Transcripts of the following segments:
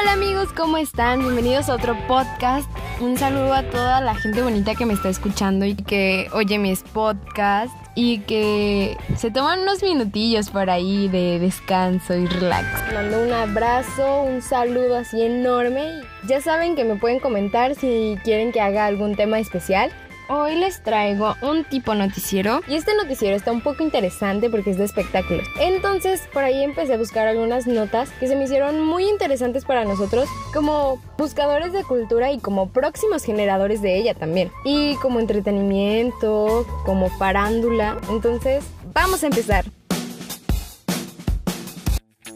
Hola amigos, ¿cómo están? Bienvenidos a otro podcast. Un saludo a toda la gente bonita que me está escuchando y que oye mis podcasts y que se toman unos minutillos por ahí de descanso y relax. Mando un abrazo, un saludo así enorme. Ya saben que me pueden comentar si quieren que haga algún tema especial. Hoy les traigo un tipo noticiero y este noticiero está un poco interesante porque es de espectáculos. Entonces por ahí empecé a buscar algunas notas que se me hicieron muy interesantes para nosotros como buscadores de cultura y como próximos generadores de ella también. Y como entretenimiento, como farándula. Entonces vamos a empezar.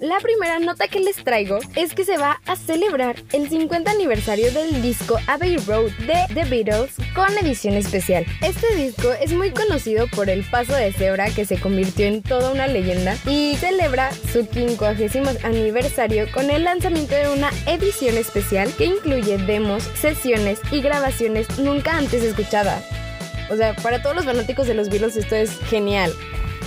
La primera nota que les traigo es que se va a celebrar el 50 aniversario del disco Abbey Road de The Beatles con edición especial. Este disco es muy conocido por el paso de cebra que se convirtió en toda una leyenda y celebra su 50 aniversario con el lanzamiento de una edición especial que incluye demos, sesiones y grabaciones nunca antes escuchadas. O sea, para todos los fanáticos de los Beatles esto es genial.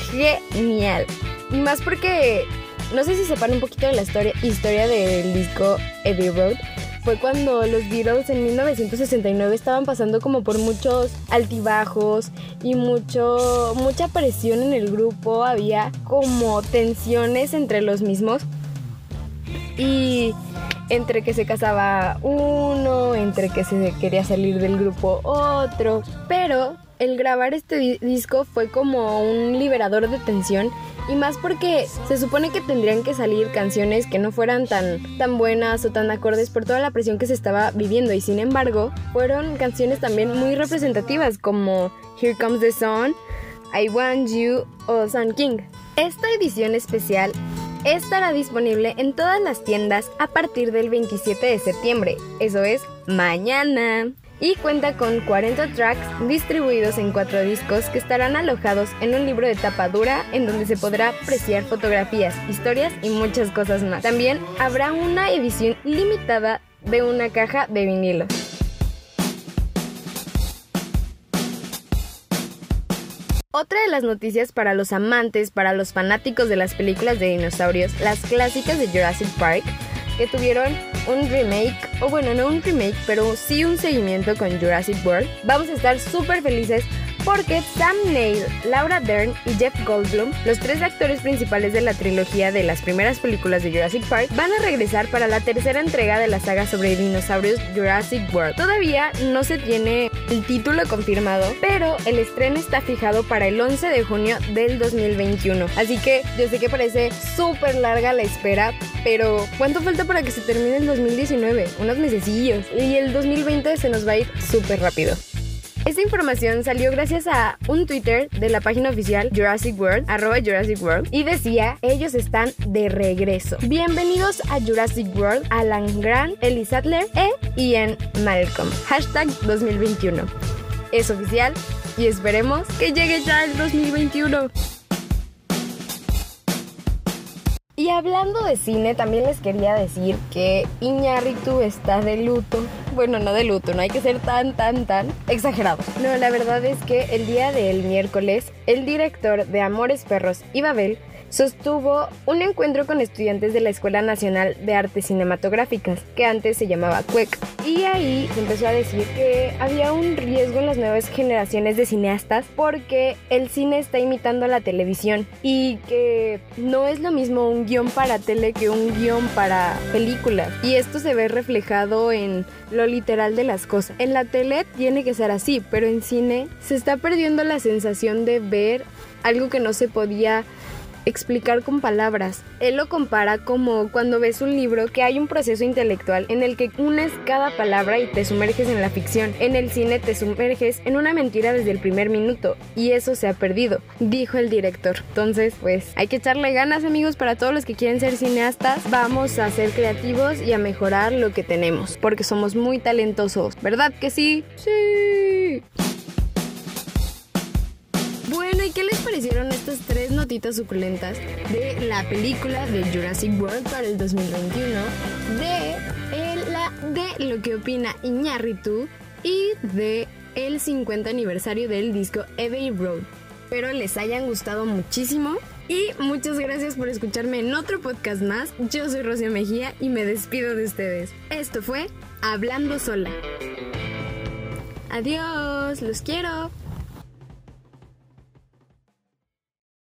Genial. Y más porque no sé si sepan un poquito de la historia, historia del disco Abbey Road. Fue cuando los Beatles en 1969 estaban pasando como por muchos altibajos y mucho, mucha presión en el grupo. Había como tensiones entre los mismos. Y entre que se casaba uno, entre que se quería salir del grupo otro. Pero el grabar este disco fue como un liberador de tensión y más porque se supone que tendrían que salir canciones que no fueran tan, tan buenas o tan acordes por toda la presión que se estaba viviendo. Y sin embargo fueron canciones también muy representativas como Here Comes the Sun, I Want You o Sun King. Esta edición especial estará disponible en todas las tiendas a partir del 27 de septiembre, eso es mañana y cuenta con 40 tracks distribuidos en cuatro discos que estarán alojados en un libro de tapa dura en donde se podrá apreciar fotografías, historias y muchas cosas más. También habrá una edición limitada de una caja de vinilo. Otra de las noticias para los amantes, para los fanáticos de las películas de dinosaurios, las clásicas de Jurassic Park, que tuvieron un remake, o bueno, no un remake, pero sí un seguimiento con Jurassic World. Vamos a estar súper felices porque Sam Neill, Laura Dern y Jeff Goldblum, los tres actores principales de la trilogía de las primeras películas de Jurassic Park, van a regresar para la tercera entrega de la saga sobre dinosaurios Jurassic World. Todavía no se tiene el título confirmado, pero el estreno está fijado para el 11 de junio del 2021. Así que yo sé que parece súper larga la espera, pero ¿cuánto falta para que se termine el 2019? Unos mesecillos. Y el 2020 se nos va a ir súper rápido. Esta información salió gracias a un Twitter de la página oficial Jurassic World, arroba Jurassic World, y decía, ellos están de regreso. Bienvenidos a Jurassic World, Alan Grant, Ellie Sattler e Ian Malcolm. Hashtag 2021. Es oficial y esperemos que llegue ya el 2021. Y hablando de cine, también les quería decir que Iñárritu está de luto. Bueno, no de luto, no hay que ser tan, tan, tan exagerado. No, la verdad es que el día del miércoles, el director de Amores Perros y Babel sostuvo un encuentro con estudiantes de la Escuela Nacional de Artes Cinematográficas, que antes se llamaba CUEC. Y ahí se empezó a decir que había un riesgo en las nuevas generaciones de cineastas porque el cine está imitando a la televisión y que no es lo mismo un guion para tele que un guion para películas. Y esto se ve reflejado en lo literal de las cosas. En la tele tiene que ser así, pero en cine se está perdiendo la sensación de ver algo que no se podía explicar con palabras. Él lo compara como cuando ves un libro que hay un proceso intelectual en el que unes cada palabra y te sumerges en la ficción. En el cine te sumerges en una mentira desde el primer minuto y eso se ha perdido, dijo el director. Entonces, pues hay que echarle ganas amigos para todos los que quieren ser cineastas. Vamos a ser creativos y a mejorar lo que tenemos porque somos muy talentosos, ¿verdad que sí? Sí. Suculentas de la película de Jurassic World para el 2021? De, la, de lo que opina Iñárritu y de el 50 aniversario del disco Abbey Road. Espero les hayan gustado muchísimo Y muchas gracias por escucharme en otro podcast más. Yo soy Rocío Mejía y me despido de ustedes. Esto fue Hablando Sola. Adiós, los quiero.